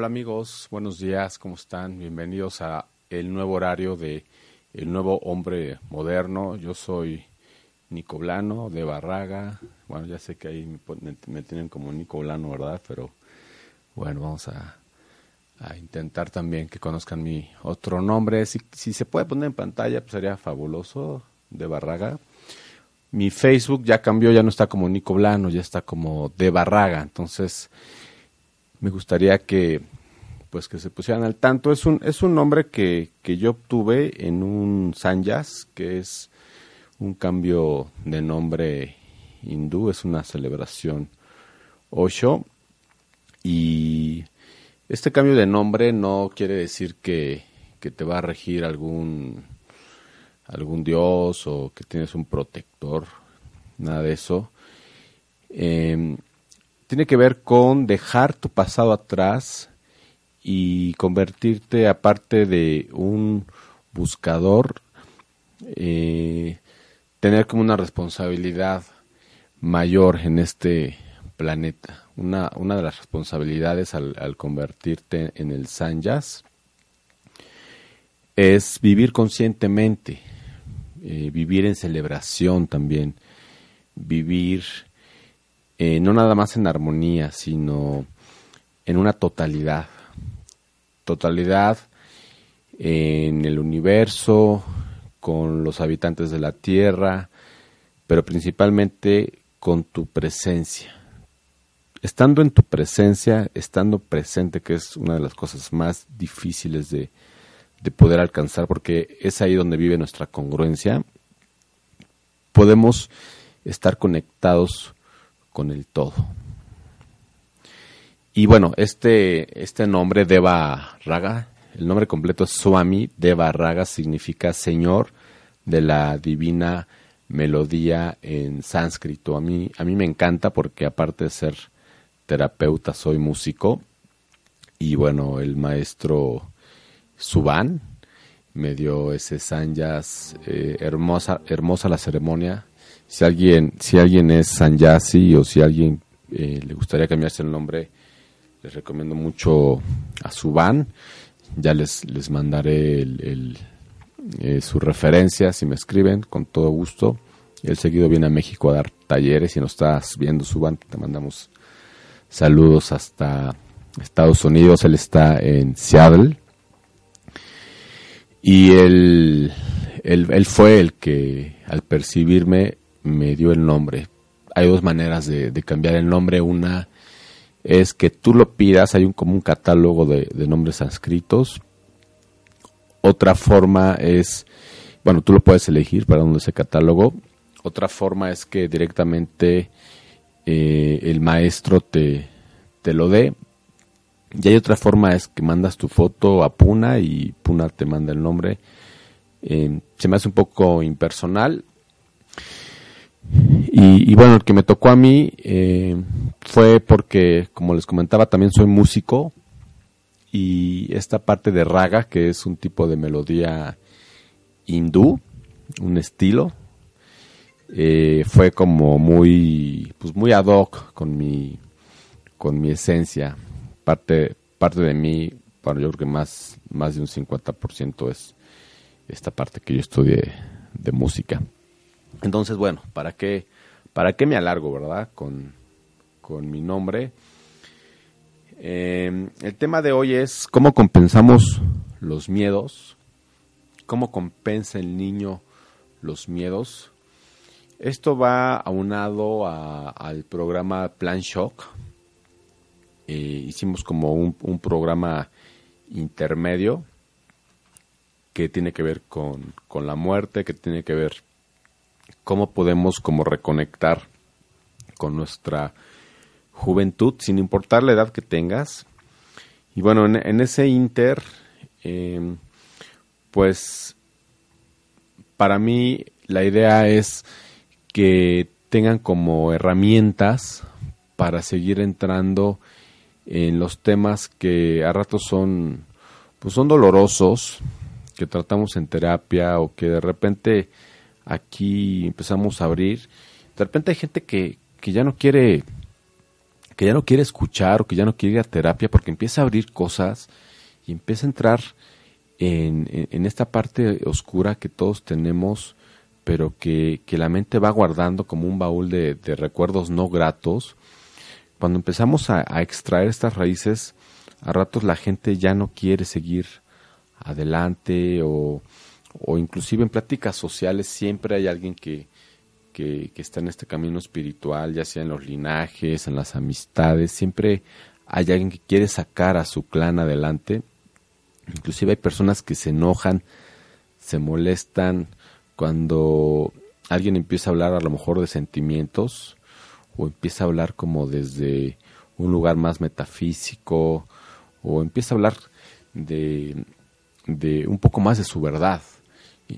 Hola amigos, buenos días, ¿cómo están? Bienvenidos a el nuevo horario de El Nuevo Hombre Moderno. Yo soy Nico Blano de Barraga. Bueno, ya sé que ahí me, tienen como Nico Blano, ¿verdad? Pero bueno, vamos a, intentar también que conozcan mi otro nombre. Si, si se puede poner en pantalla, pues sería fabuloso, de Barraga. Mi Facebook ya cambió, ya no está como Nico Blano, ya está como de Barraga. Entonces, me gustaría que pues que se pusieran al tanto. Es un, es un nombre que, que yo obtuve en un Sanyas, que es un cambio de nombre hindú, es una celebración Osho. Y este cambio de nombre no quiere decir que, que te va a regir algún, algún dios o que tienes un protector, nada de eso. Eh, tiene que ver con dejar tu pasado atrás y convertirte, aparte de un buscador, eh, tener como una responsabilidad mayor en este planeta. Una, una de las responsabilidades al, convertirte en el Sanyas es vivir conscientemente, eh, vivir en celebración también, vivir eh, no nada más en armonía, sino en una totalidad. Totalidad en el universo, con los habitantes de la Tierra, pero principalmente con tu presencia. Estando en tu presencia, estando presente, que es una de las cosas más difíciles de, de poder alcanzar, porque es ahí donde vive nuestra congruencia, podemos estar conectados con el todo. Y bueno, este, este nombre Deva Raga, el nombre completo es Swami Deva Raga, significa Señor de la divina melodía en sánscrito. A mí, a mí me encanta porque aparte de ser terapeuta, soy músico. Y bueno, el maestro Suban me dio ese sanyas, eh, hermosa, hermosa la ceremonia, si alguien, si alguien es Sanyasi o si alguien eh, le gustaría cambiarse el nombre, les recomiendo mucho a Suban. Ya les, les mandaré el, eh, su referencia si me escriben, con todo gusto. Él seguido viene a México a dar talleres. Si nos estás viendo, Suban, te mandamos saludos hasta Estados Unidos. Él está en Seattle. Y él, él fue el que, al percibirme, me dio el nombre. Hay dos maneras de, cambiar el nombre. Una es que tú lo pidas, hay un, como un catálogo de, nombres sánscritos. Otra forma es, bueno, tú lo puedes elegir para donde ese catálogo. Otra forma es que directamente eh, el maestro te, te lo dé. Y hay otra forma es que mandas tu foto a Puna y Puna te manda el nombre. Eh, se me hace un poco impersonal. Y, bueno, el que me tocó a mí eh, fue porque, como les comentaba, también soy músico y esta parte de raga, que es un tipo de melodía hindú, un estilo, eh, fue como muy, pues muy ad hoc con mi, con mi esencia. Parte, parte de mí, bueno, yo creo que más, más de un 50% es esta parte que yo estudié de música. Entonces, bueno, ¿para qué, para qué me alargo, verdad? Con, mi nombre. Em, el tema de hoy es cómo compensamos los miedos, cómo compensa el niño los miedos. Esto va aunado al programa Plan Shock. Eh, hicimos como un, un, programa intermedio que tiene que ver con, con la muerte, que tiene que ver cómo podemos como reconectar con nuestra juventud sin importar la edad que tengas. Y bueno, en, ese inter, em, pues para mí la idea es que tengan como herramientas para seguir entrando en los temas que a ratos son pues son dolorosos que tratamos en terapia o que de repente aquí empezamos a abrir. De repente hay gente que, que ya no quiere que ya no quiere escuchar o que ya no quiere ir a terapia porque empieza a abrir cosas y empieza a entrar en, en, esta parte oscura que todos tenemos, pero que, que, la mente va guardando como un baúl de, recuerdos no gratos. Cuando empezamos a, a, extraer estas raíces, a ratos la gente ya no quiere seguir adelante o, o inclusive en pláticas sociales siempre hay alguien que, que, está en este camino espiritual, ya sea en los linajes, en las amistades, siempre hay alguien que quiere sacar a su clan adelante Inclusive hay personas que se enojan, se molestan cuando alguien empieza a hablar a lo mejor de sentimientos o empieza a hablar como desde un lugar más metafísico o empieza a hablar de, de un poco más de su verdad.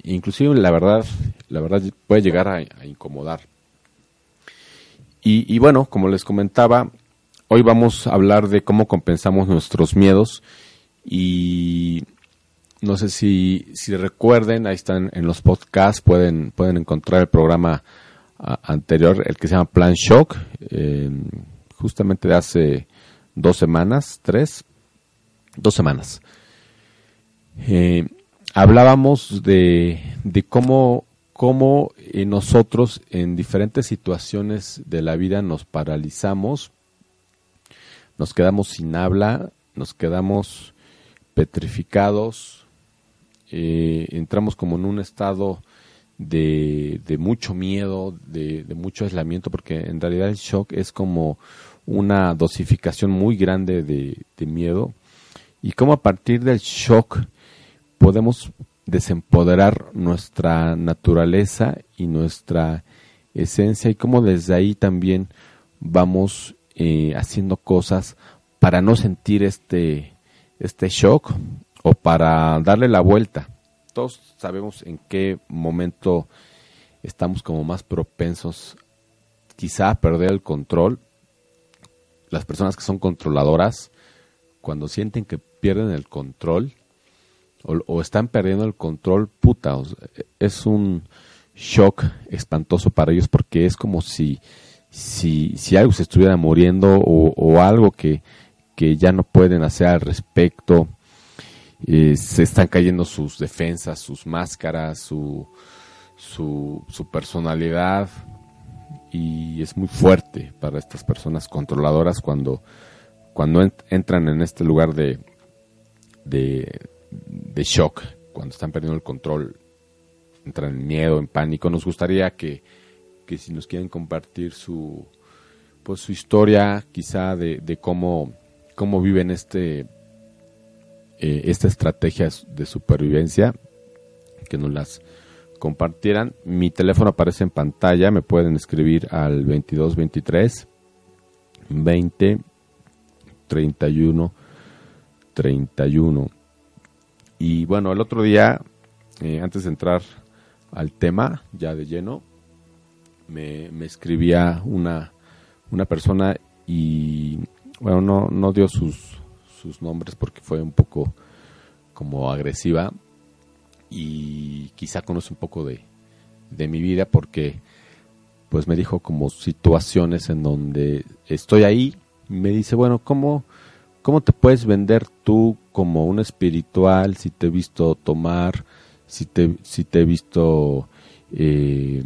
Inclusive la verdad, la verdad puede llegar a, incomodar. Y, bueno, como les comentaba, hoy vamos a hablar de cómo compensamos nuestros miedos y no sé si, si recuerden, ahí están en los podcasts, pueden, pueden encontrar el programa anterior, el que se llama Plan Shock, justamente de hace dos semanas, tres, dos semanas. Eh, hablábamos de, de cómo, cómo nosotros en diferentes situaciones de la vida nos paralizamos, nos quedamos sin habla, nos quedamos petrificados, eh, entramos como en un estado de, de mucho miedo, de, mucho aislamiento, porque en realidad el shock es como una dosificación muy grande de, de miedo. Y cómo a partir del shock podemos desempoderar nuestra naturaleza y nuestra esencia y cómo desde ahí también vamos eh, haciendo cosas para no sentir este este shock o para darle la vuelta. Todos sabemos en qué momento estamos como más propensos quizá a perder el control. Las personas que son controladoras, cuando sienten que pierden el control o, están perdiendo el control, puta, es un shock espantoso para ellos porque es como si, si, si algo se estuviera muriendo o, algo que, que ya no pueden hacer al respecto. Eh, se están cayendo sus defensas, sus máscaras, su, su, su, personalidad y es muy fuerte para estas personas controladoras cuando, cuando entran en este lugar de, de, de shock, cuando están perdiendo el control, entran en miedo, en pánico. Nos gustaría que, que si nos quieren compartir su, pues su historia quizá de, de cómo cómo viven este eh, esta estrategia de supervivencia que nos las compartieran. Mi teléfono aparece en pantalla. Me pueden escribir al 2223 20 31 31 y bueno el otro día eh, antes de entrar al tema ya de lleno me, me escribía una una persona y bueno, no, no dio sus, sus nombres porque fue un poco como agresiva y quizá conoce un poco de, de mi vida porque pues me dijo como situaciones en donde estoy ahí. Me dice bueno cómo cómo te puedes vender tú como un espiritual si te he visto tomar si te si te he visto eh,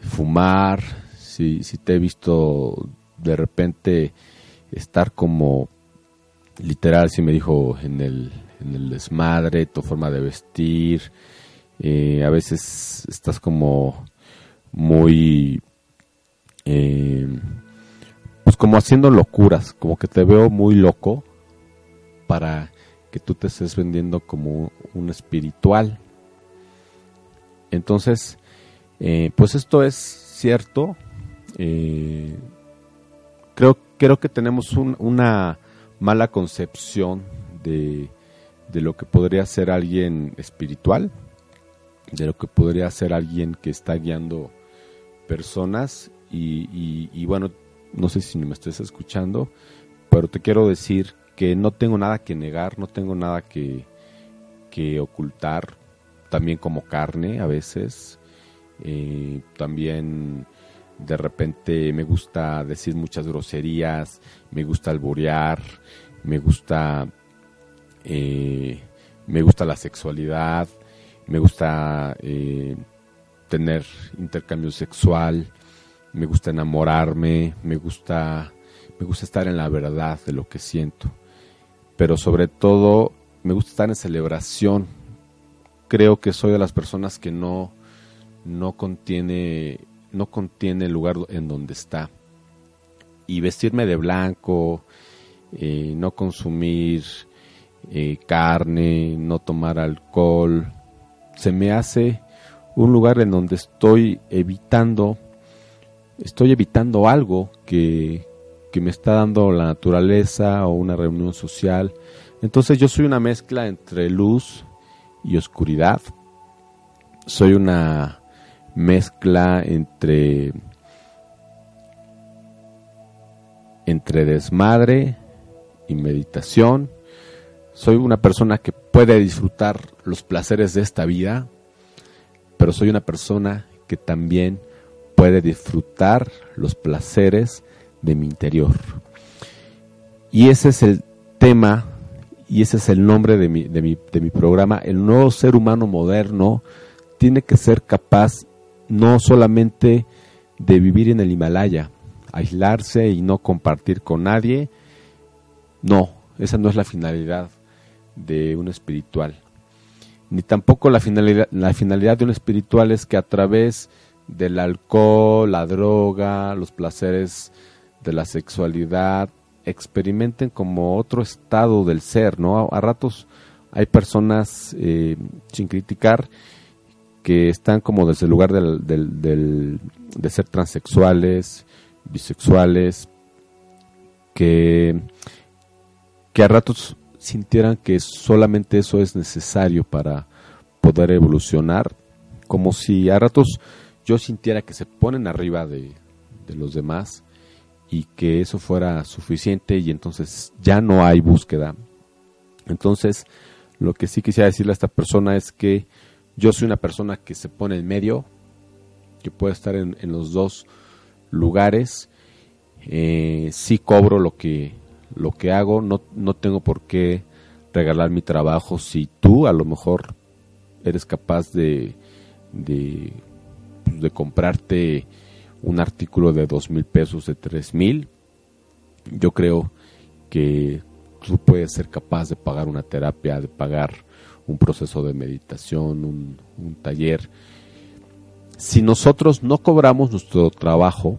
fumar si te he visto de repente estar como literal, si me dijo, en el, en el desmadre, tu forma de vestir. Eh, a veces estás como muy... Eh, pues como haciendo locuras, como que te veo muy loco para que tú te estés vendiendo como un espiritual. Entonces, eh, pues esto es cierto. creo creo que tenemos una mala concepción de, lo que podría ser alguien espiritual, de lo que podría ser alguien que está guiando personas y, bueno, no sé si me estés escuchando, pero te quiero decir que no tengo nada que negar, no tengo nada que, que ocultar, también como carne a veces, eh, también de repente me gusta decir muchas groserías, me gusta alborear, me gusta, eh, me gusta la sexualidad, me gusta eh, tener intercambio sexual, me gusta enamorarme, me gusta, me gusta estar en la verdad de lo que siento, pero sobre todo me gusta estar en celebración. Creo que soy de las personas que no, no contiene no contiene el lugar en donde está. Y vestirme de blanco, eh, no consumir eh, carne, no tomar alcohol, se me hace un lugar en donde estoy evitando, estoy evitando algo que, que me está dando la naturaleza o una reunión social. Entonces yo soy una mezcla entre luz y oscuridad. Soy una mezcla entre entre desmadre y meditación. Soy una persona que puede disfrutar los placeres de esta vida, pero soy una persona que también puede disfrutar los placeres de mi interior. Y ese es el tema y ese es el nombre de mi, de mi, de mi programa. El nuevo ser humano moderno tiene que ser capaz no solamente de vivir en el Himalaya, aislarse y no compartir con nadie. No, esa no es la finalidad de un espiritual. Ni tampoco la finalidad, la finalidad de un espiritual es que a través del alcohol, la droga, los placeres de la sexualidad, experimenten como otro estado del ser, ¿no? A, ratos hay personas, eh, sin criticar, que están como desde el lugar del, de ser transexuales, bisexuales, que a ratos sintieran que solamente eso es necesario para poder evolucionar, como si a ratos yo sintiera que se ponen arriba de, de los demás y que eso fuera suficiente y entonces ya no hay búsqueda. Entonces, lo que sí quisiera decirle a esta persona es que yo soy una persona que se pone en medio, que puede estar en, los dos lugares. Eh, sí cobro lo que, lo que hago, no, no tengo por qué regalar mi trabajo si tú a lo mejor eres capaz de, pues, de comprarte un artículo de dos mil pesos, de tres mil. Yo creo que tú puedes ser capaz de pagar una terapia, de pagar un proceso de meditación, un, taller. Si nosotros no cobramos nuestro trabajo,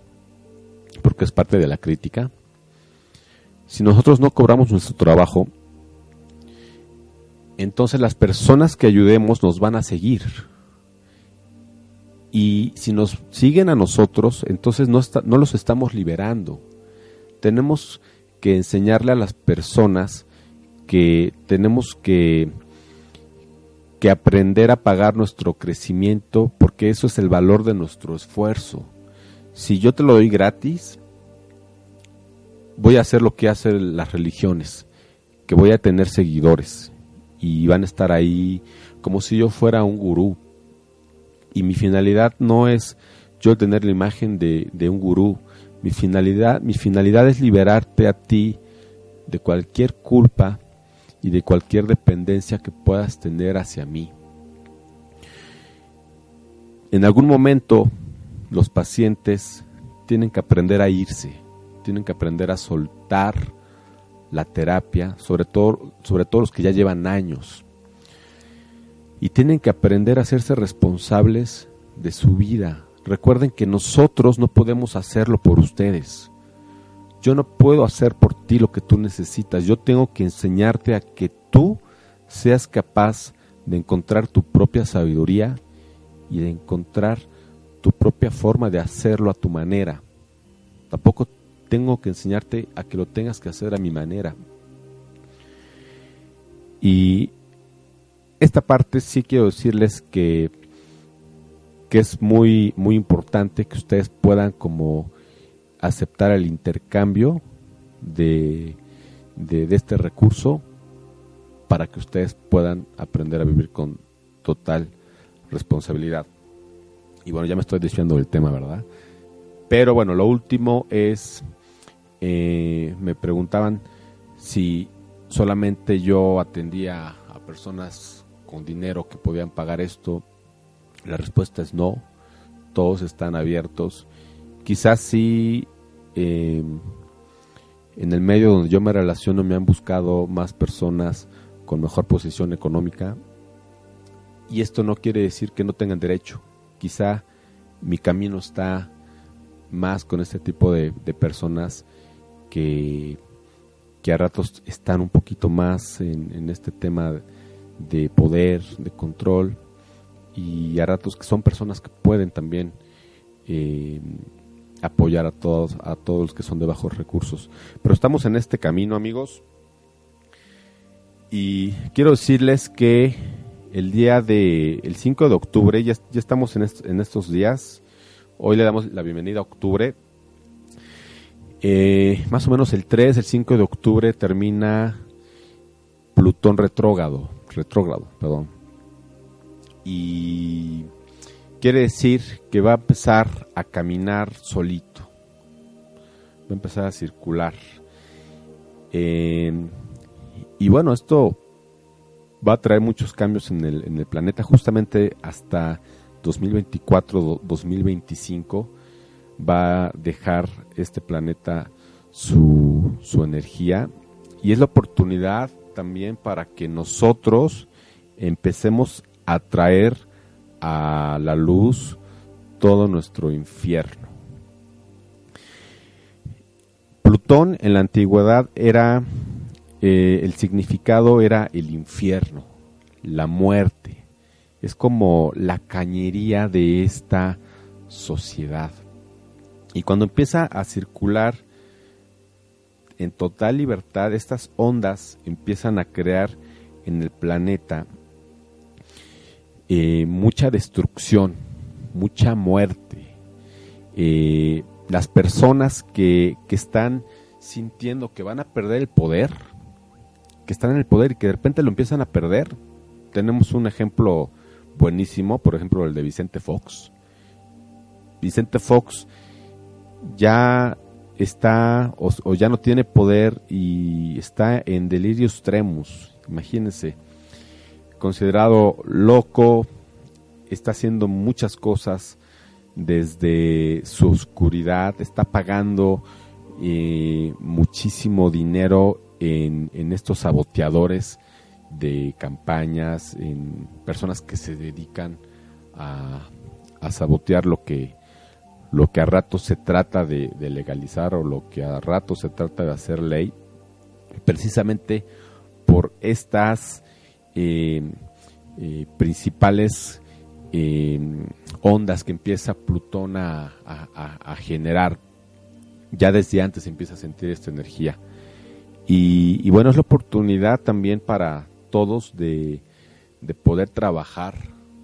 porque es parte de la crítica, si nosotros no cobramos nuestro trabajo, entonces las personas que ayudemos nos van a seguir. Y si nos siguen a nosotros, entonces no, no los estamos liberando. Tenemos que enseñarle a las personas que tenemos que que aprender a pagar nuestro crecimiento porque eso es el valor de nuestro esfuerzo. Si yo te lo doy gratis, voy a hacer lo que hacen las religiones, que voy a tener seguidores y van a estar ahí como si yo fuera un gurú. Y mi finalidad no es yo tener la imagen de, un gurú. Mi finalidad, mi finalidad es liberarte a ti de cualquier culpa y de cualquier dependencia que puedas tener hacia mí. En algún momento los pacientes tienen que aprender a irse, tienen que aprender a soltar la terapia, sobre todo, sobre todo los que ya llevan años. Y tienen que aprender a hacerse responsables de su vida. Recuerden que nosotros no podemos hacerlo por ustedes. Yo no puedo hacer por ti lo que tú necesitas. Yo tengo que enseñarte a que tú seas capaz de encontrar tu propia sabiduría y de encontrar tu propia forma de hacerlo a tu manera. Tampoco tengo que enseñarte a que lo tengas que hacer a mi manera. Y esta parte sí quiero decirles que, que es muy, muy importante que ustedes puedan como aceptar el intercambio de, de, este recurso para que ustedes puedan aprender a vivir con total responsabilidad. Y bueno, ya me estoy desviando del tema, ¿verdad? Pero bueno, lo último es, eh, me preguntaban si solamente yo atendía a personas con dinero que podían pagar esto. La respuesta es no, todos están abiertos. Quizás sí, eh, en el medio donde yo me relaciono me han buscado más personas con mejor posición económica. Y esto no quiere decir que no tengan derecho. Quizá mi camino está más con este tipo de, personas que, a ratos están un poquito más en, este tema poder, de control, y a ratos que son personas que pueden también eh, apoyar a todos, a todos los que son de bajos recursos. Pero estamos en este camino, amigos. Y quiero decirles que el día de el 5 de octubre, ya, ya estamos en, en estos días, Hoy le damos la bienvenida a octubre. Eh, más o menos el 3, el 5 de octubre termina Plutón retrógrado, retrógrado, perdón. Y quiere decir que va a empezar a caminar solito. Va a empezar a circular. Eh, y bueno, esto va a traer muchos cambios en el, en el planeta, justamente hasta 2024-2025 va a dejar este planeta su, su energía y es la oportunidad también para que nosotros empecemos a traer a la luz todo nuestro infierno. Plutón en la antigüedad era, eh, el significado era el infierno, la muerte, es como la cañería de esta sociedad. Y cuando empieza a circular en total libertad, estas ondas empiezan a crear en el planeta eh, mucha destrucción, mucha muerte. Eh, las personas que, que están sintiendo que van a perder el poder, que están en el poder y que de repente lo empiezan a perder. Tenemos un ejemplo buenísimo, por ejemplo el de Vicente Fox. Vicente Fox ya está o, ya no tiene poder y está en delirio extremus, imagínense, considerado loco, está haciendo muchas cosas desde su oscuridad, está pagando eh, muchísimo dinero en, en estos saboteadores de campañas, en personas que se dedican a, sabotear lo que, lo que a rato se trata de, legalizar o lo que a rato se trata de hacer ley, precisamente por estas eh, eh, principales eh, ondas que empieza Plutón a, generar. Ya desde antes empieza a sentir esta energía. y, bueno, es la oportunidad también para todos de, poder trabajar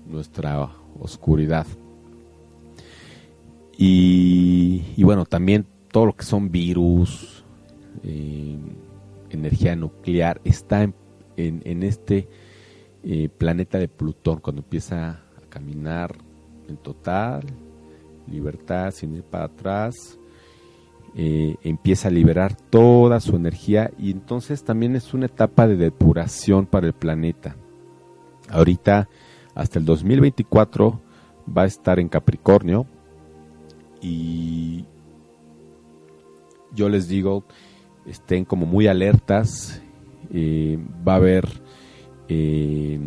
nuestra oscuridad. Y, bueno, también todo lo que son virus, eh, energía nuclear, está en, en, este eh, planeta de Plutón cuando empieza a caminar en total libertad, sin ir para atrás, eh, empieza a liberar toda su energía y entonces también es una etapa de depuración para el planeta. Ahorita, hasta el 2024, va a estar en Capricornio y yo les digo, estén como muy alertas, eh, va a haber, eh,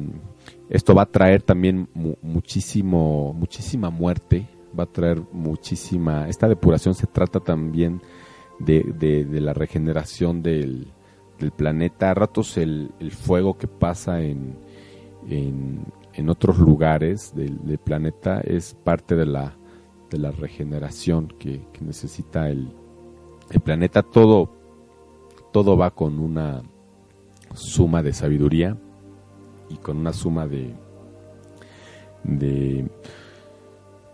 esto va a traer también muchísimo, muchísima muerte, va a traer muchísima... Esta depuración se trata también de, la regeneración del, del, planeta. A ratos el, el fuego que pasa en, en, otros lugares del, planeta es parte de la, de la regeneración que, necesita el, planeta. Todo, todo va con una suma de sabiduría y con una suma de, de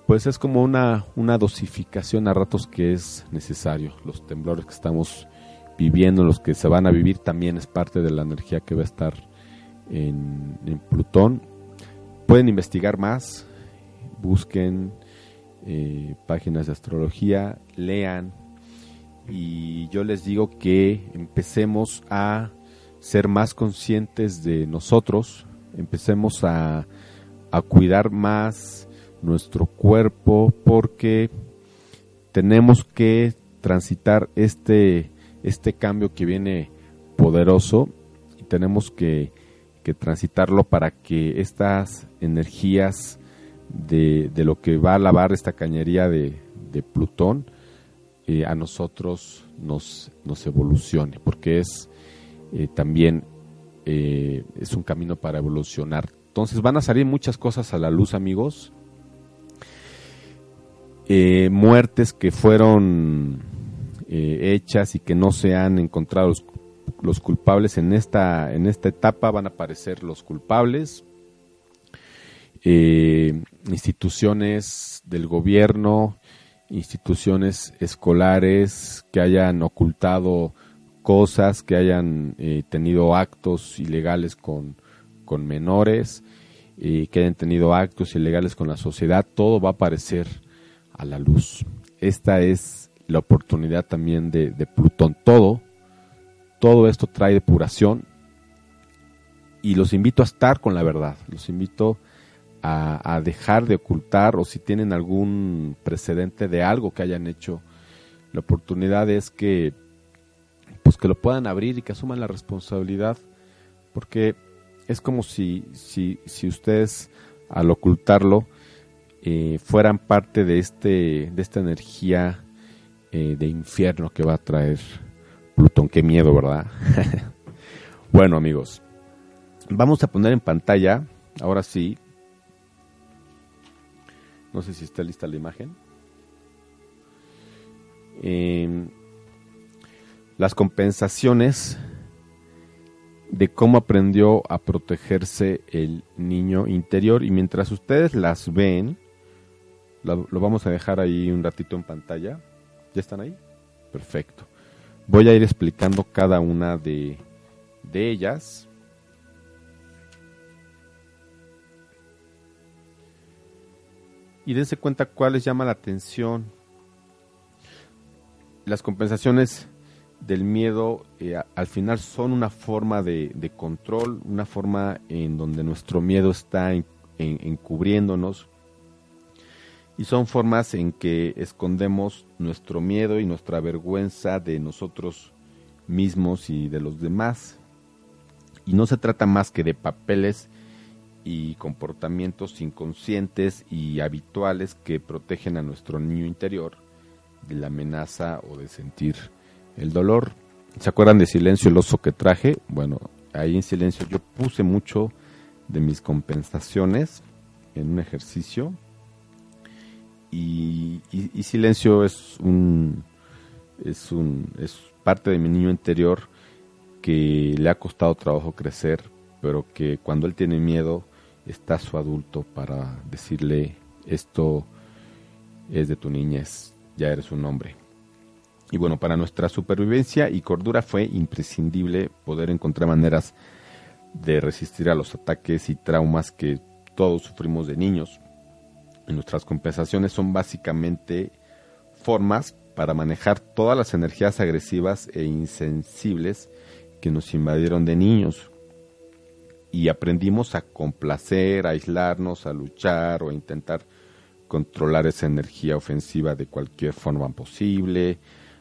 pues es como una, una dosificación a ratos que es necesario. Los temblores que estamos viviendo, los que se van a vivir, también es parte de la energía que va a estar en, Plutón. Pueden investigar más, busquen eh, páginas de astrología, lean. Y yo les digo que empecemos a ser más conscientes de nosotros, empecemos a, a cuidar más nuestro cuerpo porque tenemos que transitar este, este cambio que viene poderoso y tenemos que, transitarlo para que estas energías de, lo que va a lavar esta cañería de, Plutón eh, a nosotros nos, nos evolucione, porque es eh, también eh, es un camino para evolucionar. Entonces van a salir muchas cosas a la luz, amigos. muertes que fueron hechas y que no se han encontrado los, los culpables en esta, en esta etapa van a aparecer los culpables, eh, instituciones del gobierno, instituciones escolares que hayan ocultado cosas, que hayan eh, tenido actos ilegales con, con menores, eh, que hayan tenido actos ilegales con la sociedad, todo va a aparecer a la luz. Esta es la oportunidad también de, de Plutón. Todo todo esto trae depuración y los invito a estar con la verdad, los invito a, dejar de ocultar o si tienen algún precedente de algo que hayan hecho, la oportunidad es que pues que lo puedan abrir y que asuman la responsabilidad, porque es como si, si, si ustedes al ocultarlo eh, fueran parte de, este, de esta energía eh, de infierno que va a traer Plutón, qué miedo, ¿verdad? bueno, amigos, vamos a poner en pantalla, ahora sí, no sé si está lista la imagen, las compensaciones de cómo aprendió a protegerse el niño interior y mientras ustedes las ven, lo vamos a dejar ahí un ratito en pantalla. ¿Ya están ahí? Perfecto. Voy a ir explicando cada una de, ellas. Y dense cuenta cuál les llama la atención. Las compensaciones del miedo eh, al final son una forma de, control, una forma en donde nuestro miedo está encubriéndonos, y son formas en que escondemos nuestro miedo y nuestra vergüenza de nosotros mismos y de los demás. Y no se trata más que de papeles y comportamientos inconscientes y habituales que protegen a nuestro niño interior de la amenaza o de sentir el dolor. ¿Se acuerdan de Silencio el oso que traje? Bueno, ahí en Silencio yo puse mucho de mis compensaciones en un ejercicio y, silencio es un es un es parte de mi niño interior que le ha costado trabajo crecer pero que cuando él tiene miedo está su adulto para decirle esto es de tu niñez ya eres un hombre y bueno para nuestra supervivencia y cordura fue imprescindible poder encontrar maneras de resistir a los ataques y traumas que todos sufrimos de niños nuestras compensaciones son básicamente formas para manejar todas las energías agresivas e insensibles que nos invadieron de niños. Y aprendimos a complacer, a aislarnos, a luchar o a intentar controlar esa energía ofensiva de cualquier forma posible.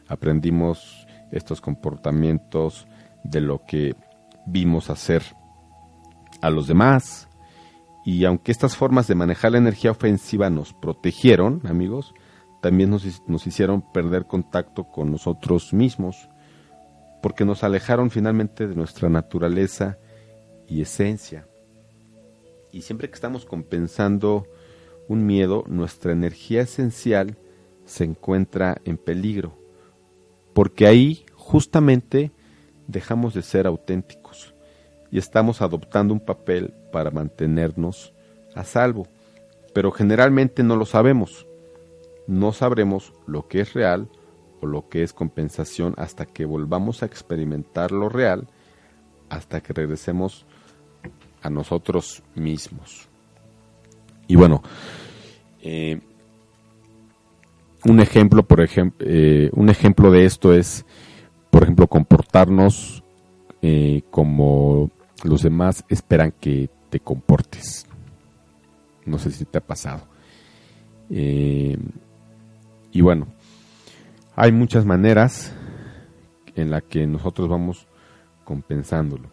Aprendimos estos comportamientos de lo que vimos hacer a los demás y aunque estas formas de manejar la energía ofensiva nos protegieron, amigos, también nos, nos hicieron perder contacto con nosotros mismos, porque nos alejaron finalmente de nuestra naturaleza y esencia. Y siempre que estamos compensando un miedo, nuestra energía esencial se encuentra en peligro, porque ahí justamente dejamos de ser auténticos y estamos adoptando un papel para mantenernos a salvo, pero generalmente no lo sabemos. No sabremos lo que es real o lo que es compensación hasta que volvamos a experimentar lo real, hasta que regresemos a nosotros mismos. Y bueno, eh, un ejemplo, por ejemplo, eh, un ejemplo de esto es, por ejemplo, comportarnos eh, como los demás esperan que te comportes. No sé si te ha pasado. Y bueno, hay muchas maneras en la que nosotros vamos compensándolo.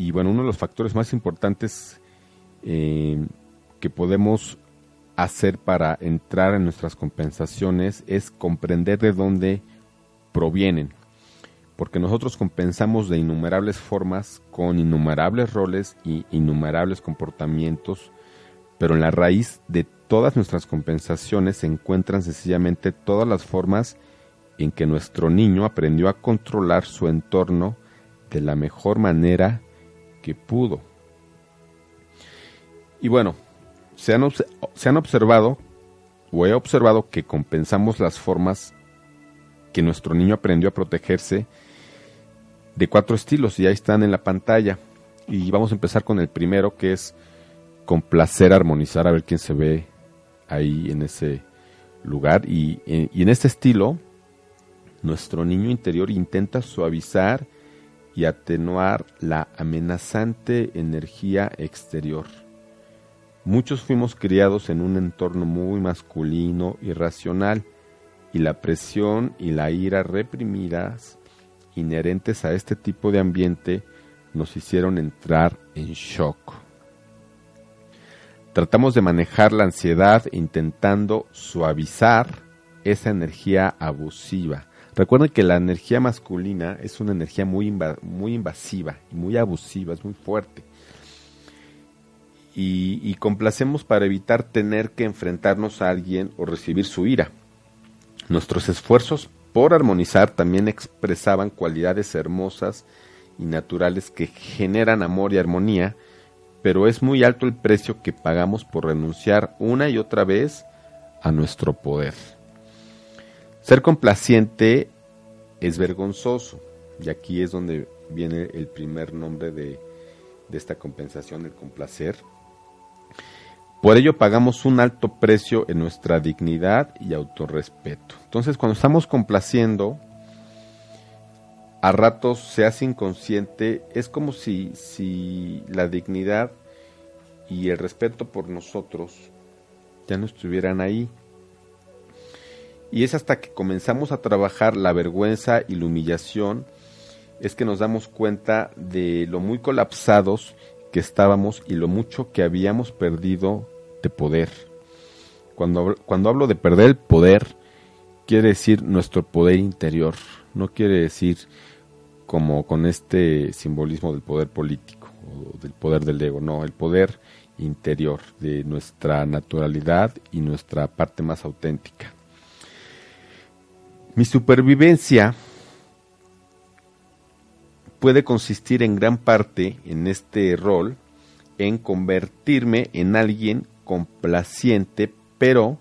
Y bueno, uno de los factores más importantes que podemos hacer para entrar en nuestras compensaciones es comprender de dónde provienen. Porque nosotros compensamos de innumerables formas, con innumerables roles y innumerables comportamientos, pero en la raíz de todas nuestras compensaciones se encuentran sencillamente todas las formas en que nuestro niño aprendió a controlar su entorno de la mejor manera que pudo. Y bueno, se han, observado o he observado que compensamos las formas que nuestro niño aprendió a protegerse de cuatro estilos y ahí están en la pantalla. Y vamos a empezar con el primero que es complacer, armonizar, a ver quién se ve ahí en ese lugar. Y, y en este estilo, nuestro niño interior intenta suavizar y atenuar la amenazante energía exterior. Muchos fuimos criados en un entorno muy masculino y racional, y la presión y la ira reprimidas inherentes a este tipo de ambiente nos hicieron entrar en shock. Tratamos de manejar la ansiedad intentando suavizar esa energía abusiva. Recuerden que la energía masculina es una energía muy, muy invasiva y muy abusiva, es muy fuerte y, complacemos para evitar tener que enfrentarnos a alguien o recibir su ira. Nuestros esfuerzos por armonizar también expresaban cualidades hermosas y naturales que generan amor y armonía, pero es muy alto el precio que pagamos por renunciar una y otra vez a nuestro poder. Ser complaciente es vergonzoso, y aquí es donde viene el primer nombre de, esta compensación, el complacer. Por ello pagamos un alto precio en nuestra dignidad y autorrespeto. Entonces, cuando estamos complaciendo, a ratos se hace inconsciente, es como si, si la dignidad y el respeto por nosotros ya no estuvieran ahí. Y es hasta que comenzamos a trabajar la vergüenza y la humillación, es que nos damos cuenta de lo muy colapsados que estábamos y lo mucho que habíamos perdido de poder. Cuando, cuando hablo de perder el poder, quiere decir nuestro poder interior, no quiere decir como con este simbolismo del poder político o del poder del ego, no, el poder interior de nuestra naturalidad y nuestra parte más auténtica. Mi supervivencia puede consistir en gran parte en este rol en convertirme en alguien complaciente, pero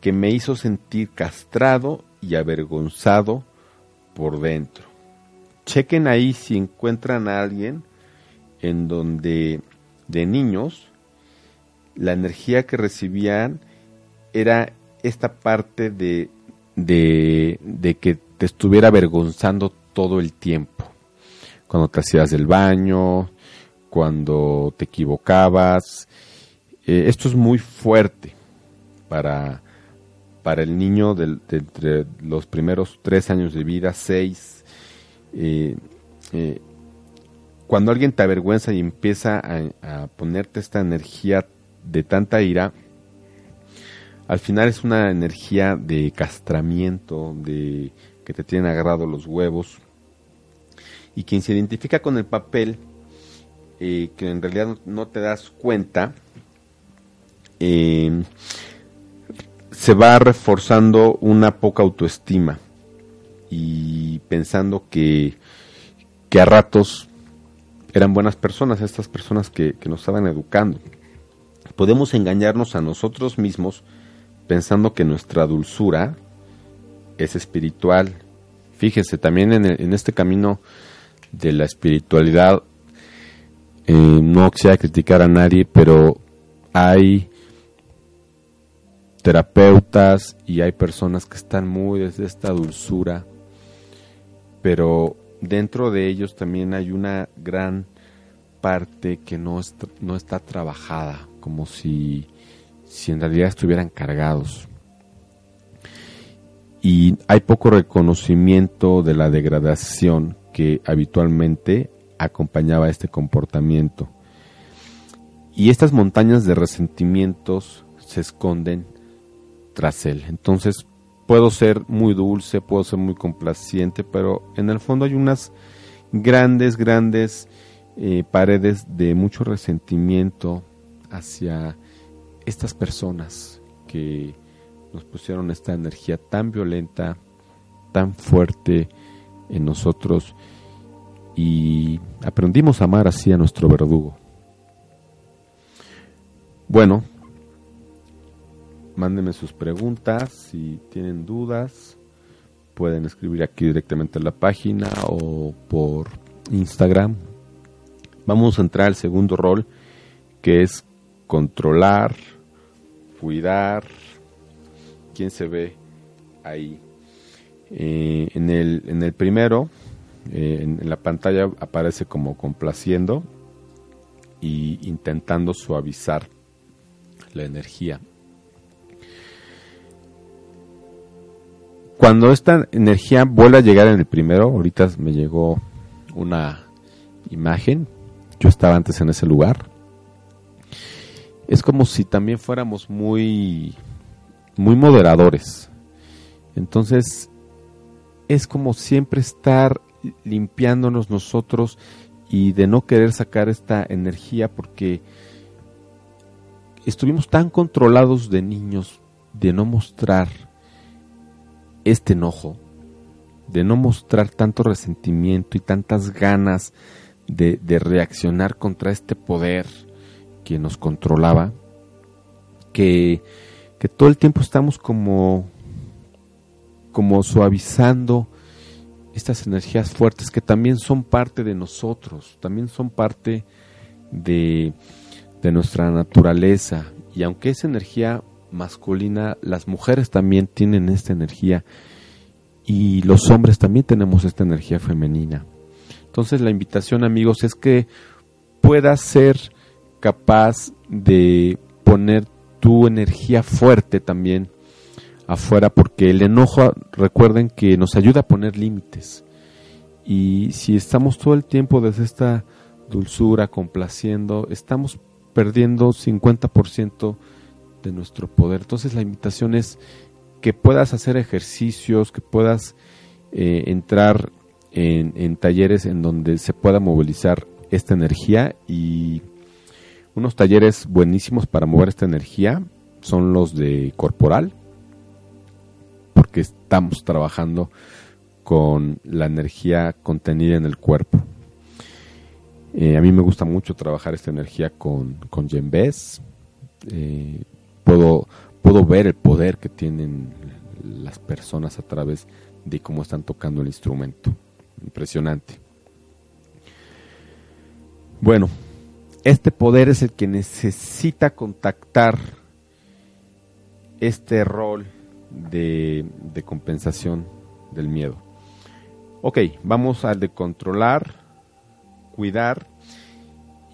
que me hizo sentir castrado y avergonzado por dentro. Chequen ahí si encuentran a alguien en donde de niños la energía que recibían era esta parte de, de, de que te estuviera avergonzando todo el tiempo cuando te hacías del baño, cuando te equivocabas. Eh, esto es muy fuerte para, para el niño de, entre los primeros tres años de vida, seis. Eh, eh, cuando alguien te avergüenza y empieza a, a, ponerte esta energía de tanta ira, al final es una energía de castramiento, de que te tienen agarrado los huevos, y quien se identifica con el papel, eh, que en realidad no te das cuenta, eh, se va reforzando una poca autoestima y pensando que, que a ratos eran buenas personas, estas personas que, que nos estaban educando. Podemos engañarnos a nosotros mismos pensando que nuestra dulzura es espiritual. Fíjense, también en, este camino de la espiritualidad, eh, no quisiera criticar a nadie, pero hay terapeutas y hay personas que están muy desde esta dulzura, pero dentro de ellos también hay una gran parte que no está trabajada, como si, si en realidad estuvieran cargados. Y hay poco reconocimiento de la degradación que habitualmente acompañaba este comportamiento. Y estas montañas de resentimientos se esconden tras él. Entonces puedo ser muy dulce, puedo ser muy complaciente, pero en el fondo hay unas grandes, grandes eh, paredes de mucho resentimiento hacia estas personas que nos pusieron esta energía tan violenta, tan fuerte en nosotros y aprendimos a amar así a nuestro verdugo. Bueno, mándenme sus preguntas, si tienen dudas, pueden escribir aquí directamente en la página o por Instagram. Vamos a entrar al segundo rol, que es controlar, cuidar. ¿Quién se ve ahí? Eh, en, el, en el primero, eh, en, la pantalla aparece como complaciendo y intentando suavizar la energía. Cuando esta energía vuelve a llegar en el primero, ahorita me llegó una imagen, yo estaba antes en ese lugar, es como si también fuéramos muy, muy moderadores. Entonces, es como siempre estar limpiándonos nosotros y de no querer sacar esta energía porque estuvimos tan controlados de niños de no mostrar este enojo, de no mostrar tanto resentimiento y tantas ganas de, reaccionar contra este poder que nos controlaba, que, que todo el tiempo estamos como, como suavizando estas energías fuertes que también son parte de nosotros, también son parte de, de nuestra naturaleza. Y aunque es energía masculina, las mujeres también tienen esta energía y los hombres también tenemos esta energía femenina. Entonces la invitación amigos es que puedas ser capaz de poner tu energía fuerte también afuera porque el enojo, recuerden que nos ayuda a poner límites. Y si estamos todo el tiempo desde esta dulzura complaciendo, estamos perdiendo 50% de nuestro poder. Entonces la invitación es que puedas hacer ejercicios, que puedas eh, entrar en, en talleres en donde se pueda movilizar esta energía y unos talleres buenísimos para mover esta energía son los de corporal, porque estamos trabajando con la energía contenida en el cuerpo. Eh, a mí me gusta mucho trabajar esta energía con, con eh, puedo, puedo ver el poder que tienen las personas a través de cómo están tocando el instrumento. Impresionante. Bueno, este poder es el que necesita contactar este rol de, compensación del miedo. Ok, vamos al de controlar, cuidar.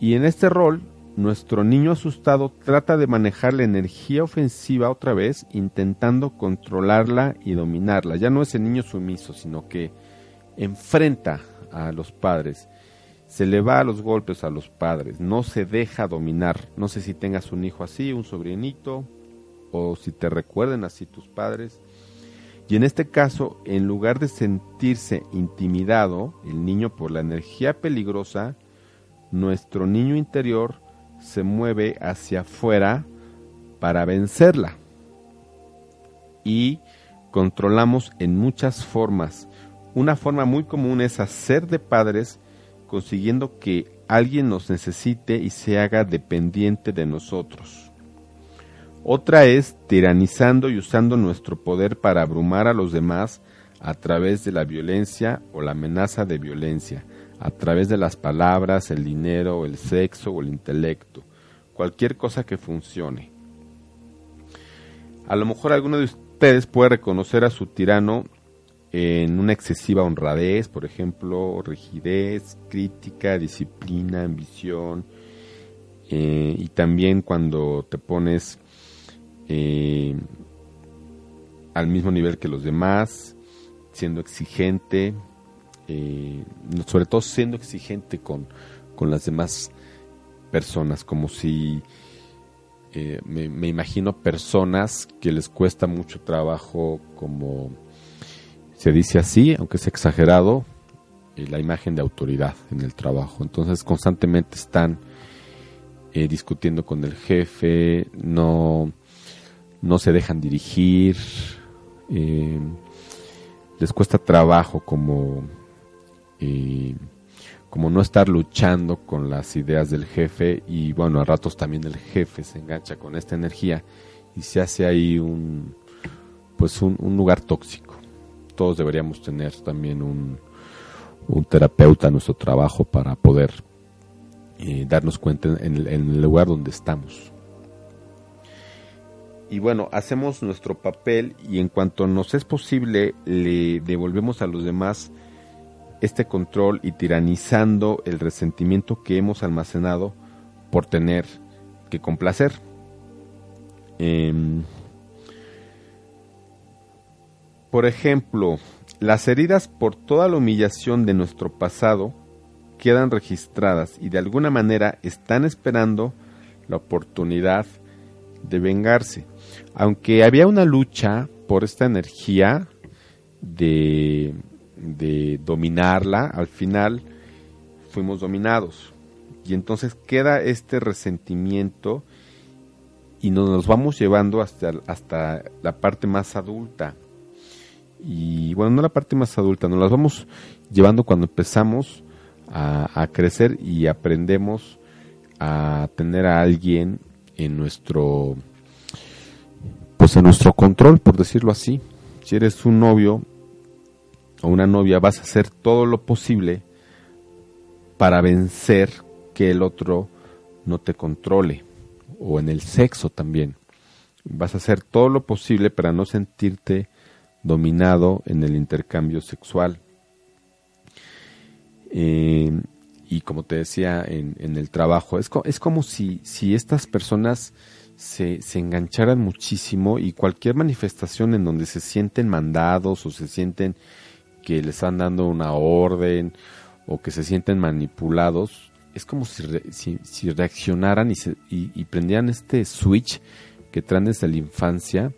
Y en este rol, nuestro niño asustado trata de manejar la energía ofensiva otra vez, intentando controlarla y dominarla. Ya no es el niño sumiso, sino que enfrenta a los padres. Se le va a los golpes a los padres, no se deja dominar. No sé si tengas un hijo así, un sobrinito, o si te recuerden así tus padres. Y en este caso, en lugar de sentirse intimidado, el niño por la energía peligrosa, nuestro niño interior se mueve hacia afuera para vencerla. Y controlamos en muchas formas. Una forma muy común es hacer de padres consiguiendo que alguien nos necesite y se haga dependiente de nosotros. Otra es tiranizando y usando nuestro poder para abrumar a los demás a través de la violencia o la amenaza de violencia, a través de las palabras, el dinero, el sexo o el intelecto, cualquier cosa que funcione. A lo mejor alguno de ustedes puede reconocer a su tirano en una excesiva honradez, por ejemplo, rigidez, crítica, disciplina, ambición, eh, y también cuando te pones eh, al mismo nivel que los demás, siendo exigente, eh, sobre todo siendo exigente con, con las demás personas, como si me, me, imagino personas que les cuesta mucho trabajo como se dice así, aunque es exagerado, eh, la imagen de autoridad en el trabajo. Entonces constantemente están eh, discutiendo con el jefe, no, no se dejan dirigir, eh, les cuesta trabajo como, como no estar luchando con las ideas del jefe y bueno, a ratos también el jefe se engancha con esta energía y se hace ahí un, pues un lugar tóxico todos deberíamos tener también un, terapeuta en nuestro trabajo para poder eh, darnos cuenta en, el lugar donde estamos. Y bueno, hacemos nuestro papel y en cuanto nos es posible le devolvemos a los demás este control y tiranizando el resentimiento que hemos almacenado por tener que complacer. Em, por ejemplo, las heridas por toda la humillación de nuestro pasado quedan registradas y de alguna manera están esperando la oportunidad de vengarse. Aunque había una lucha por esta energía de, dominarla, al final fuimos dominados. Y entonces queda este resentimiento y nos vamos llevando hasta, hasta la parte más adulta y bueno, no la parte más adulta, nos las vamos llevando cuando empezamos a, crecer y aprendemos a tener a alguien en nuestro pues en nuestro control, por decirlo así. Si eres un novio o una novia, vas a hacer todo lo posible para vencer que el otro no te controle. O en el sexo también. Vas a hacer todo lo posible para no sentirte dominado en el intercambio sexual. Eh, y como te decía en, el trabajo, es, es como si, si estas personas se, se, engancharan muchísimo y cualquier manifestación en donde se sienten mandados o se sienten que les están dando una orden o que se sienten manipulados, es como si, si, reaccionaran y, se, y, y prendieran este switch que traen desde la infancia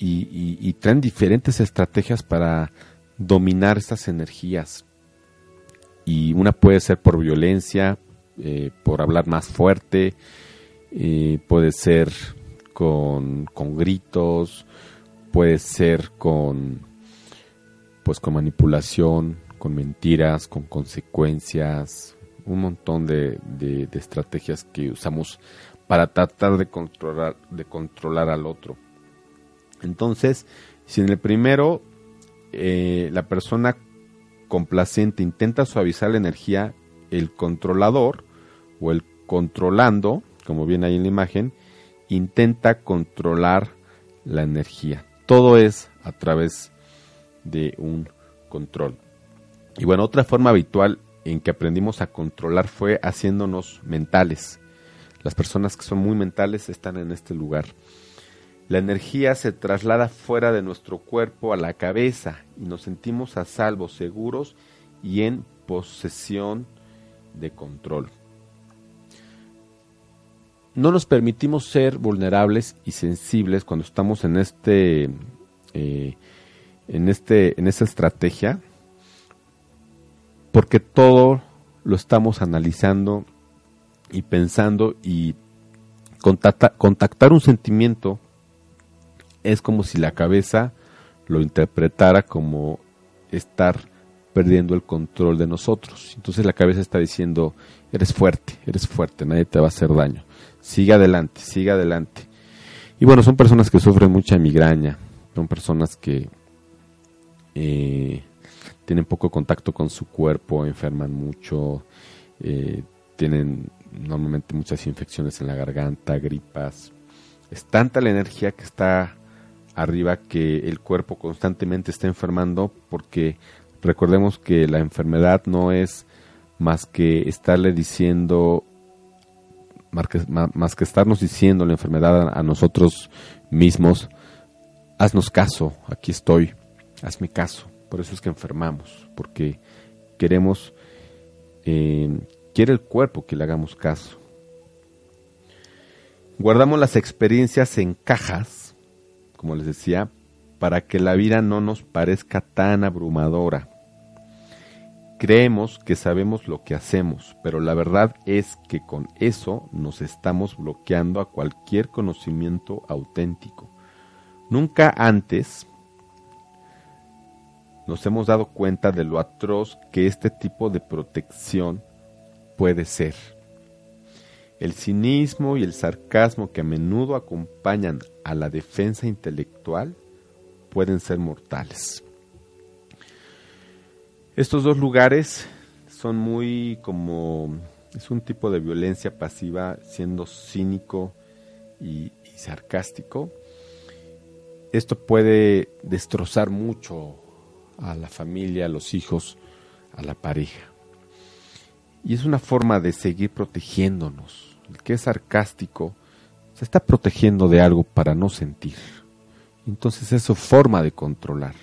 y, traen diferentes estrategias para dominar estas energías. Y una puede ser por violencia, eh, por hablar más fuerte, eh, puede ser con, con, gritos, puede ser con, pues con manipulación, con mentiras, con consecuencias, un montón de, de, de estrategias que usamos para tratar de controlar, de controlar al otro. Entonces, si en el primero eh, la persona complaciente intenta suavizar la energía, el controlador o el controlando, como viene ahí en la imagen, intenta controlar la energía. Todo es a través de un control. Y bueno, otra forma habitual en que aprendimos a controlar fue haciéndonos mentales. Las personas que son muy mentales están en este lugar. La energía se traslada fuera de nuestro cuerpo a la cabeza y nos sentimos a salvo, seguros y en posesión de control. No nos permitimos ser vulnerables y sensibles cuando estamos en este, eh, en este, en esta estrategia, porque todo lo estamos analizando y pensando y contactar un sentimiento es como si la cabeza lo interpretara como estar perdiendo el control de nosotros. Entonces la cabeza está diciendo, eres fuerte, eres fuerte, nadie te va a hacer daño. Sigue adelante, sigue adelante. Y bueno, son personas que sufren mucha migraña, son personas que eh, tienen poco contacto con su cuerpo, enferman mucho, eh, tienen normalmente muchas infecciones en la garganta, gripas, Es tanta la energía que está arriba que el cuerpo constantemente está enfermando porque recordemos que la enfermedad no es más que estarle diciendo más que, estarnos diciendo la enfermedad a, nosotros mismos, haznos caso, aquí estoy, hazme caso. Por eso es que enfermamos, porque queremos, eh, quiere el cuerpo que le hagamos caso. Guardamos las experiencias en cajas, como les decía, para que la vida no nos parezca tan abrumadora. Creemos que sabemos lo que hacemos, pero la verdad es que con eso nos estamos bloqueando a cualquier conocimiento auténtico. Nunca antes nos hemos dado cuenta de lo atroz que este tipo de protección puede ser. El cinismo y el sarcasmo que a menudo acompañan a la defensa intelectual pueden ser mortales. Estos dos lugares son muy como es un tipo de violencia pasiva siendo cínico y, sarcástico. Esto puede destrozar mucho a la familia, a los hijos, a la pareja. Y es una forma de seguir protegiéndonos. El que es sarcástico se está protegiendo de algo para no sentir. Entonces es su forma de controlar.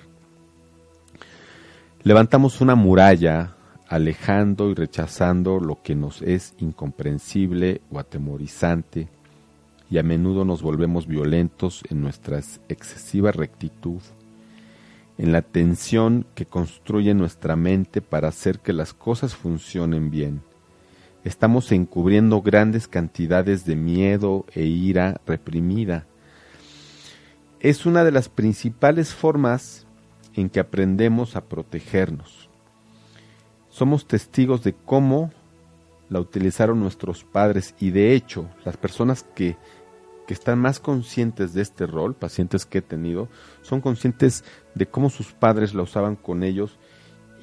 Levantamos una muralla alejando y rechazando lo que nos es incomprensible o atemorizante y a menudo nos volvemos violentos en nuestra excesiva rectitud, en la tensión que construye nuestra mente para hacer que las cosas funcionen bien. Estamos encubriendo grandes cantidades de miedo e ira reprimida. Es una de las principales formas en que aprendemos a protegernos. Somos testigos de cómo la utilizaron nuestros padres y de hecho las personas que, que están más conscientes de este rol, pacientes que he tenido, son conscientes de cómo sus padres la usaban con ellos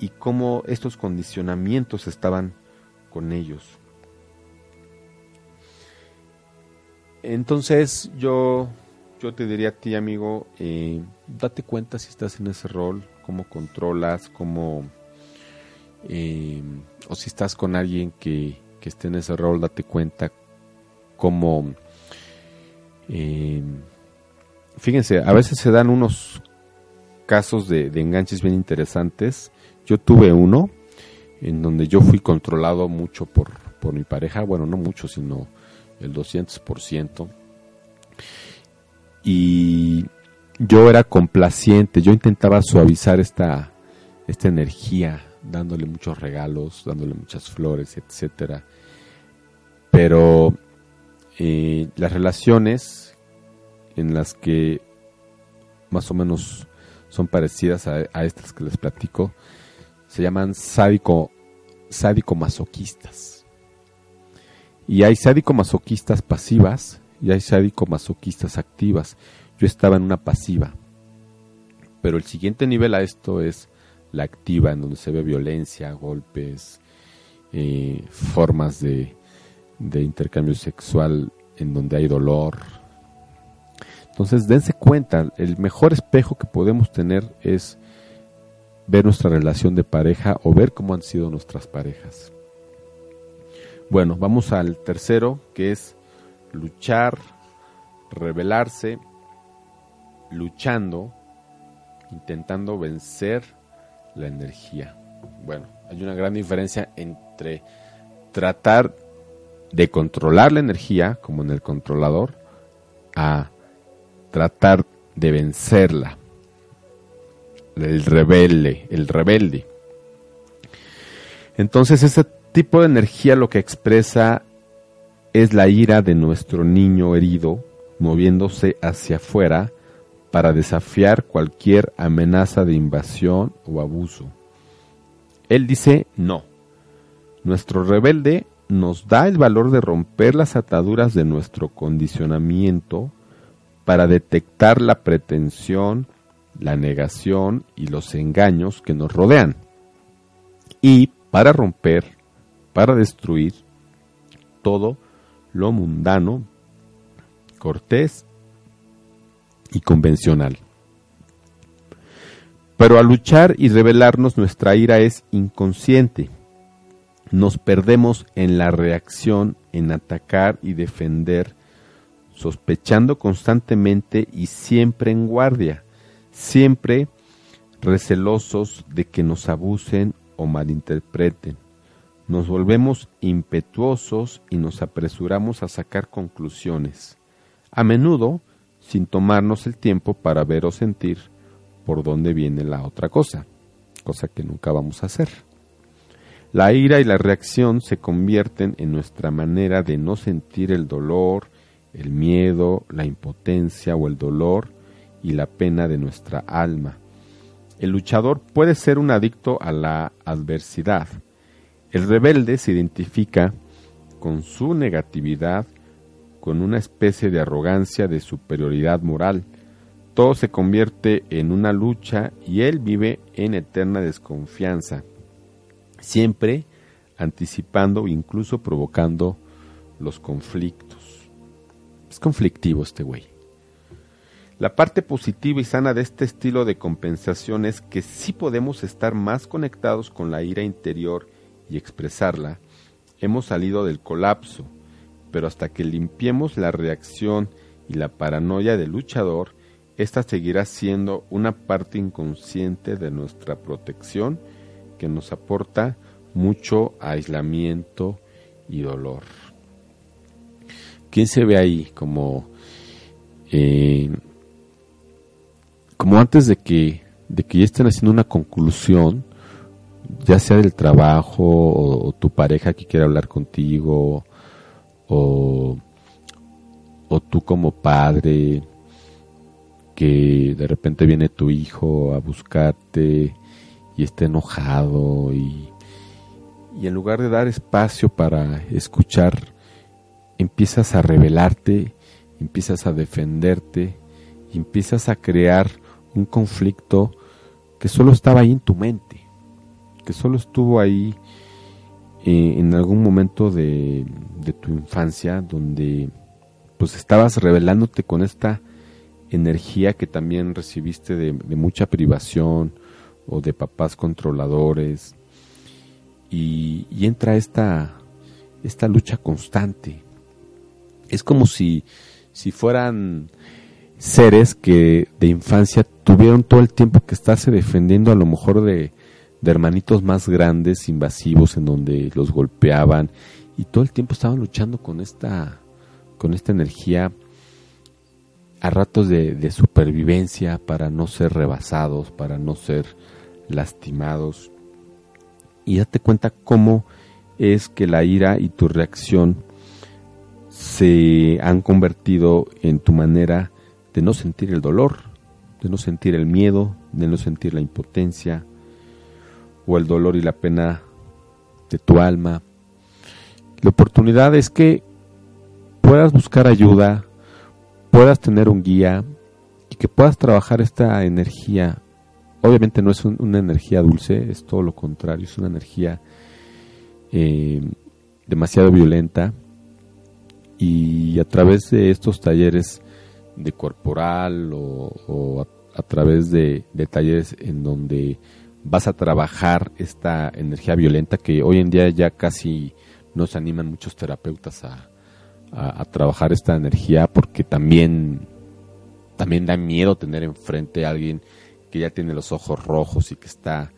y cómo estos condicionamientos estaban con ellos. Entonces yo yo te diría a ti, amigo, eh, date cuenta si estás en ese rol, cómo controlas, cómo... Eh, o si estás con alguien que, que, esté en ese rol, date cuenta cómo... Eh, fíjense, a veces se dan unos casos de, de enganches bien interesantes. Yo tuve uno en donde yo fui controlado mucho por, por mi pareja, bueno, no mucho, sino el 200% y yo era complaciente, yo intentaba suavizar esta, esta energía, dándole muchos regalos, dándole muchas flores, etcétera. Pero eh, las relaciones en las que más o menos son parecidas a, estas que les platico, se llaman sádico, sádico masoquistas. Y hay sádico masoquistas pasivas y hay sádico-masoquistas activas. Yo estaba en una pasiva. Pero el siguiente nivel a esto es la activa, en donde se ve violencia, golpes, eh, formas de, de intercambio sexual en donde hay dolor. Entonces dense cuenta, el mejor espejo que podemos tener es ver nuestra relación de pareja o ver cómo han sido nuestras parejas. Bueno, vamos al tercero, que es luchar, rebelarse, luchando, intentando vencer la energía. Bueno, hay una gran diferencia entre tratar de controlar la energía, como en el controlador, a tratar de vencerla. El rebelde, el rebelde. Entonces ese tipo de energía lo que expresa es la ira de nuestro niño herido moviéndose hacia afuera para desafiar cualquier amenaza de invasión o abuso. Él dice no. Nuestro rebelde nos da el valor de romper las ataduras de nuestro condicionamiento para detectar la pretensión, la negación y los engaños que nos rodean. Y para romper, para destruir todo lo mundano, cortés y convencional. Pero al luchar y revelarnos nuestra ira es inconsciente. Nos perdemos en la reacción, en atacar y defender, sospechando constantemente y siempre en guardia, siempre recelosos de que nos abusen o malinterpreten. Nos volvemos impetuosos y nos apresuramos a sacar conclusiones, a menudo sin tomarnos el tiempo para ver o sentir por dónde viene la otra cosa, cosa que nunca vamos a hacer. La ira y la reacción se convierten en nuestra manera de no sentir el dolor, el miedo, la impotencia o el dolor y la pena de nuestra alma. El luchador puede ser un adicto a la adversidad. El rebelde se identifica con su negatividad, con una especie de arrogancia de superioridad moral, todo se convierte en una lucha y él vive en eterna desconfianza, siempre anticipando incluso provocando los conflictos. Es conflictivo este güey. La parte positiva y sana de este estilo de compensación es que sí podemos estar más conectados con la ira interior y expresarla. Hemos salido del colapso, pero hasta que limpiemos la reacción y la paranoia del luchador, esta seguirá siendo una parte inconsciente de nuestra protección que nos aporta mucho aislamiento y dolor. ¿Quién se ve ahí como, eh, como antes de que, de que ya estén haciendo una conclusión, ya sea del trabajo o, tu pareja que quiere hablar contigo o, o tú como padre, que de repente viene tu hijo a buscarte y está enojado y, y en lugar de dar espacio para escuchar, empiezas a rebelarte, empiezas a defenderte empiezas a crear un conflicto que solo estaba ahí en tu mente, que solo estuvo ahí eh, en algún momento de, tu infancia donde pues estabas rebelándote con esta energía que también recibiste de, mucha privación o de papás controladores y, entra esta, esta lucha constante. Es como si, si fueran seres que de infancia tuvieron todo el tiempo que estarse defendiendo a lo mejor de, de hermanitos más grandes, invasivos, en donde los golpeaban y todo el tiempo estaban luchando con esta, con esta energía a ratos de, supervivencia para no ser rebasados, para no ser lastimados. Y date cuenta cómo es que la ira y tu reacción se han convertido en tu manera de no sentir el dolor, de no sentir el miedo, de no sentir la impotencia o el dolor y la pena de tu alma. La oportunidad es que puedas buscar ayuda, puedas tener un guía y que puedas trabajar esta energía. Obviamente no es una energía dulce, es todo lo contrario, es una energía eh, demasiado violenta y a través de estos talleres de corporal o, a, través de, talleres en donde vas a trabajar esta energía violenta que hoy en día ya casi nos animan muchos terapeutas a, a, trabajar esta energía porque también, también da miedo tener enfrente a alguien que ya tiene los ojos rojos y que está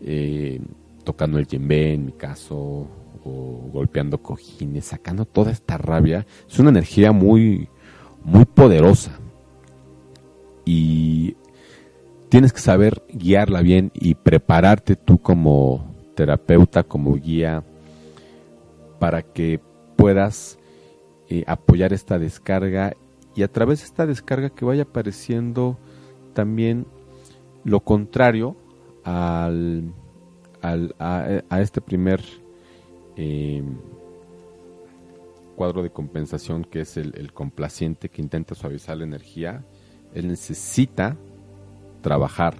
eh, tocando el yembe en mi caso o golpeando cojines, sacando toda esta rabia. Es una energía muy, muy poderosa. Y tienes que saber guiarla bien y prepararte tú como terapeuta, como guía, para que puedas eh, apoyar esta descarga y a través de esta descarga que vaya apareciendo también lo contrario al, a, este primer eh, cuadro de compensación que es el, complaciente que intenta suavizar la energía, él necesita trabajar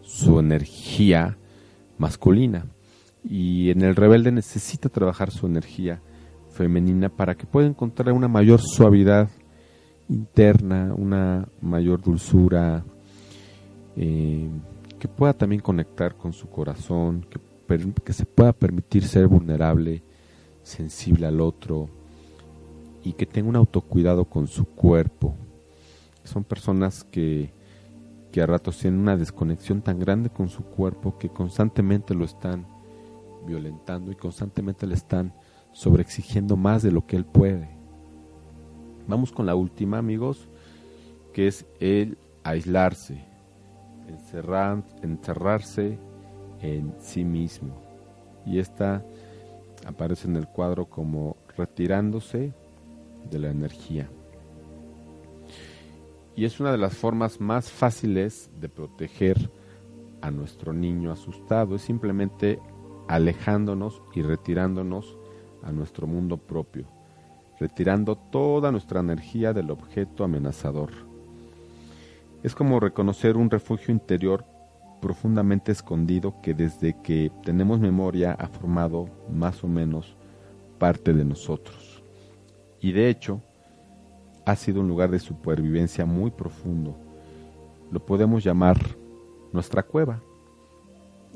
su energía masculina. Y en el rebelde necesita trabajar su energía femenina para que pueda encontrar una mayor suavidad interna, una mayor dulzura, eh, que pueda también conectar con su corazón, que, que se pueda permitir ser vulnerable, sensible al otro y que tenga un autocuidado con su cuerpo. Son personas que, que a ratos tienen una desconexión tan grande con su cuerpo que constantemente lo están violentando y constantemente le están sobreexigiendo más de lo que él puede. Vamos con la última, amigos, que es el aislarse, encerrar, encerrarse en sí mismo. Y esta aparece en el cuadro como retirándose de la energía. Y es una de las formas más fáciles de proteger a nuestro niño asustado, es simplemente alejándonos y retirándonos a nuestro mundo propio, retirando toda nuestra energía del objeto amenazador. Es como reconocer un refugio interior profundamente escondido que desde que tenemos memoria ha formado más o menos parte de nosotros. Y de hecho, ha sido un lugar de supervivencia muy profundo. Lo podemos llamar nuestra cueva,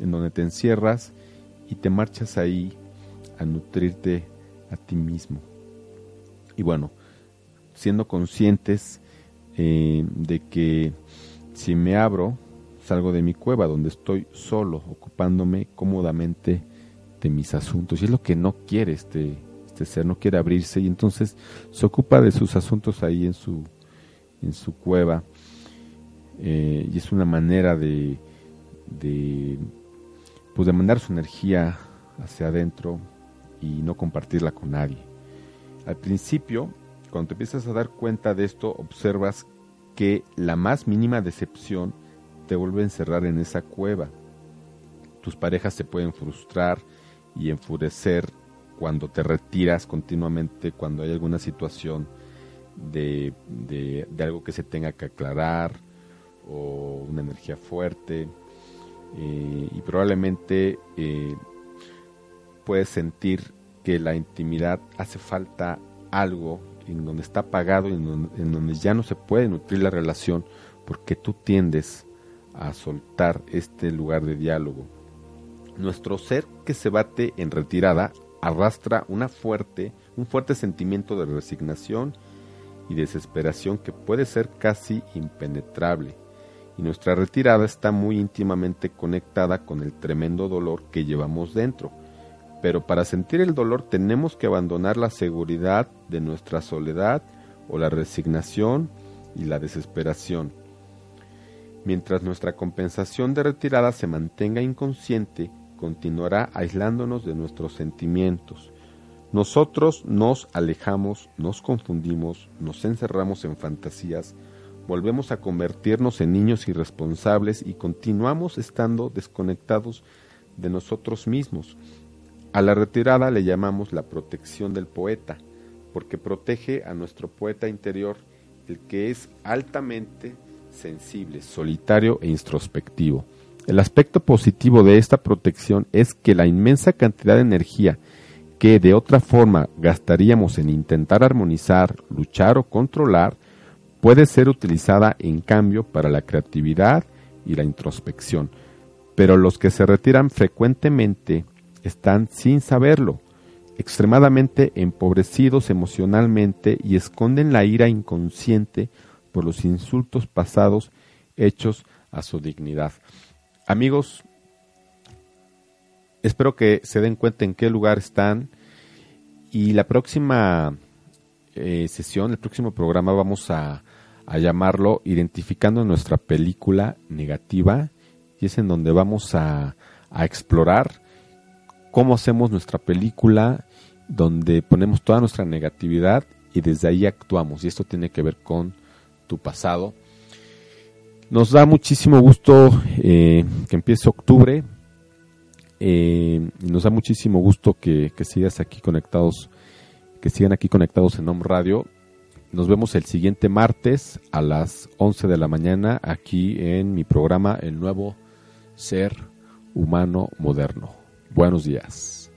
en donde te encierras y te marchas ahí a nutrirte a ti mismo. Y bueno, siendo conscientes eh, de que si me abro, salgo de mi cueva donde estoy solo, ocupándome cómodamente de mis asuntos. Y es lo que no quiere este, este ser, no quiere abrirse y entonces se ocupa de sus asuntos ahí en su, en su cueva. Eh, y es una manera de, de, pues de mandar su energía hacia adentro y no compartirla con nadie. Al principio, cuando te empiezas a dar cuenta de esto, observas que la más mínima decepción te vuelve a encerrar en esa cueva. Tus parejas se pueden frustrar y enfurecer cuando te retiras continuamente, cuando hay alguna situación de, de, algo que se tenga que aclarar o una energía fuerte. Eh, y probablemente eh, puedes sentir que la intimidad hace falta algo en donde está apagado y en donde ya no se puede nutrir la relación porque tú tiendes a soltar este lugar de diálogo. Nuestro ser que se bate en retirada arrastra una fuerte, un fuerte sentimiento de resignación y desesperación que puede ser casi impenetrable. Y nuestra retirada está muy íntimamente conectada con el tremendo dolor que llevamos dentro. Pero para sentir el dolor tenemos que abandonar la seguridad de nuestra soledad o la resignación y la desesperación Mientras nuestra compensación de retirada se mantenga inconsciente, continuará aislándonos de nuestros sentimientos. Nosotros nos alejamos, nos confundimos, nos encerramos en fantasías, volvemos a convertirnos en niños irresponsables y continuamos estando desconectados de nosotros mismos. A la retirada le llamamos la protección del poeta, porque protege a nuestro poeta interior, el que es altamente sensible, solitario e introspectivo. El aspecto positivo de esta protección es que la inmensa cantidad de energía que de otra forma gastaríamos en intentar armonizar, luchar o controlar, puede ser utilizada en cambio para la creatividad y la introspección. Pero los que se retiran frecuentemente están sin saberlo, extremadamente empobrecidos emocionalmente y esconden la ira inconsciente por los insultos pasados hechos a su dignidad. Amigos, espero que se den cuenta en qué lugar están y la próxima eh, sesión, el próximo programa vamos a, llamarlo identificando nuestra película negativa y es en donde vamos a, a explorar cómo hacemos nuestra película, donde ponemos toda nuestra negatividad y desde ahí actuamos. Y esto tiene que ver con tu pasado. Eh, eh, nos da muchísimo gusto que empiece octubre. Nos da muchísimo gusto que, sigas aquí conectados, que sigan aquí conectados en Home Radio. Nos vemos el siguiente martes a las 11 de la mañana aquí en mi programa El Nuevo Ser Humano Moderno. Buenos días.